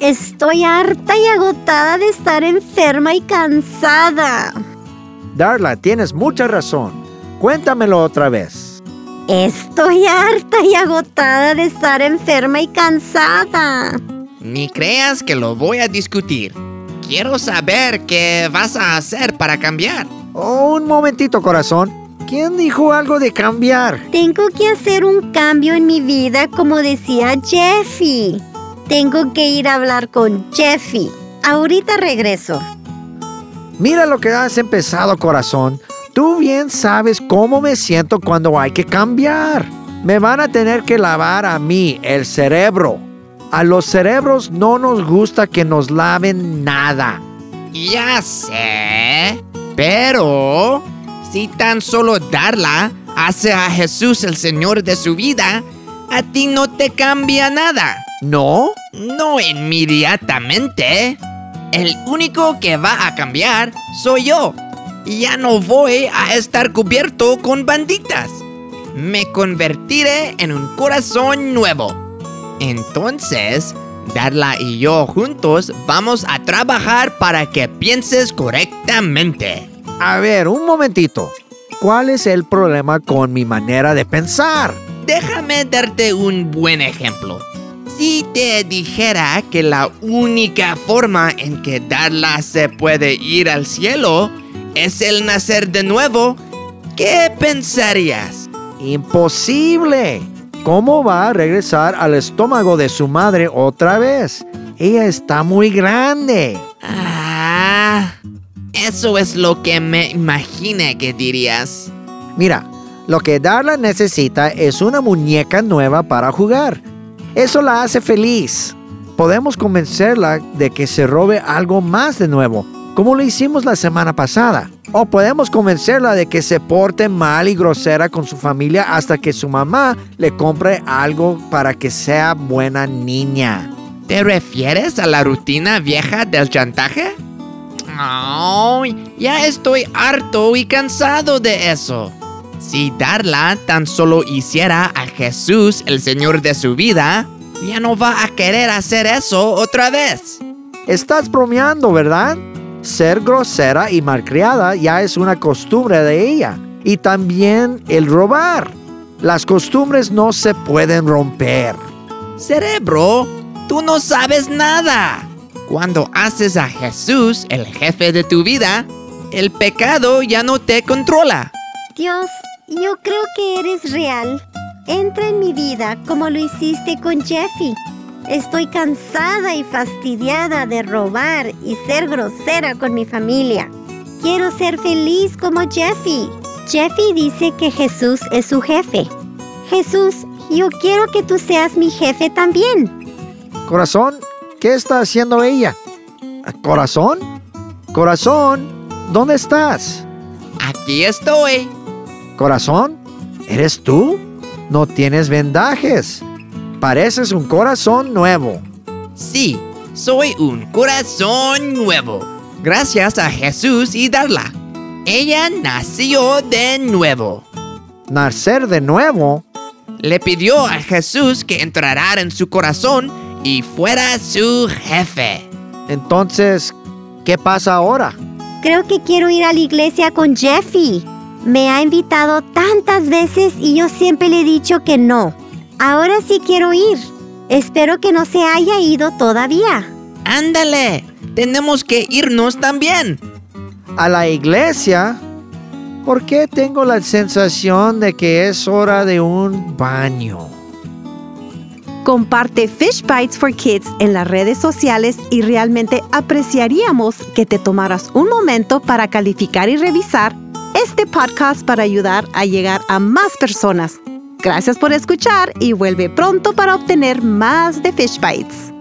Estoy harta y agotada de estar enferma y cansada. Darla, tienes mucha razón. Cuéntamelo otra vez. Estoy harta y agotada de estar enferma y cansada. Ni creas que lo voy a discutir. Quiero saber qué vas a hacer para cambiar. Oh, un momentito, corazón. ¿Quién dijo algo de cambiar? Tengo que hacer un cambio en mi vida como decía Jeffy. Tengo que ir a hablar con Jeffy. Ahorita regreso. Mira lo que has empezado, corazón. Tú bien sabes cómo me siento cuando hay que cambiar. Me van a tener que lavar a mí el cerebro. A los cerebros no nos gusta que nos laven nada. Ya sé, pero si tan solo darla hace a Jesús el Señor de su vida, a ti no te cambia nada. ¿No? No inmediatamente. El único que va a cambiar soy yo. Ya no voy a estar cubierto con banditas. Me convertiré en un corazón nuevo. Entonces, Darla y yo juntos vamos a trabajar para que pienses correctamente. A ver, un momentito. ¿Cuál es el problema con mi manera de pensar? Déjame darte un buen ejemplo. Si te dijera que la única forma en que Darla se puede ir al cielo es el nacer de nuevo, ¿qué pensarías? Imposible. ¿Cómo va a regresar al estómago de su madre otra vez? Ella está muy grande. Ah, eso es lo que me imaginé que dirías. Mira, lo que Darla necesita es una muñeca nueva para jugar. Eso la hace feliz. Podemos convencerla de que se robe algo más de nuevo, como lo hicimos la semana pasada. O podemos convencerla de que se porte mal y grosera con su familia hasta que su mamá le compre algo para que sea buena niña. ¿Te refieres a la rutina vieja del chantaje? Ay, ya estoy harto y cansado de eso. Si Darla tan solo hiciera a Jesús el Señor de su vida, ya no va a querer hacer eso otra vez. Estás bromeando, ¿verdad? Ser grosera y malcriada ya es una costumbre de ella. Y también el robar. Las costumbres no se pueden romper. Cerebro, tú no sabes nada. Cuando haces a Jesús el jefe de tu vida, el pecado ya no te controla. Dios, yo creo que eres real. Entra en mi vida como lo hiciste con Jeffy. Estoy cansada y fastidiada de robar y ser grosera con mi familia. Quiero ser feliz como Jeffy. Jeffy dice que Jesús es su jefe. Jesús, yo quiero que tú seas mi jefe también. Corazón, ¿qué está haciendo ella? ¿Corazón? Corazón, ¿dónde estás? Aquí estoy. Corazón, ¿eres tú? No tienes vendajes. Pareces un corazón nuevo. Sí, soy un corazón nuevo. Gracias a Jesús y Darla. Ella nació de nuevo. ¿Nacer de nuevo? Le pidió a Jesús que entrara en su corazón y fuera su jefe. Entonces, ¿qué pasa ahora? Creo que quiero ir a la iglesia con Jeffy. Me ha invitado tantas veces y yo siempre le he dicho que no. Ahora sí quiero ir. Espero que no se haya ido todavía. Ándale, tenemos que irnos también. ¿A la iglesia? ¿Por qué tengo la sensación de que es hora de un baño? Comparte Fish Bites for Kids en las redes sociales y realmente apreciaríamos que te tomaras un momento para calificar y revisar este podcast para ayudar a llegar a más personas. Gracias por escuchar y vuelve pronto para obtener más de Fish Bites.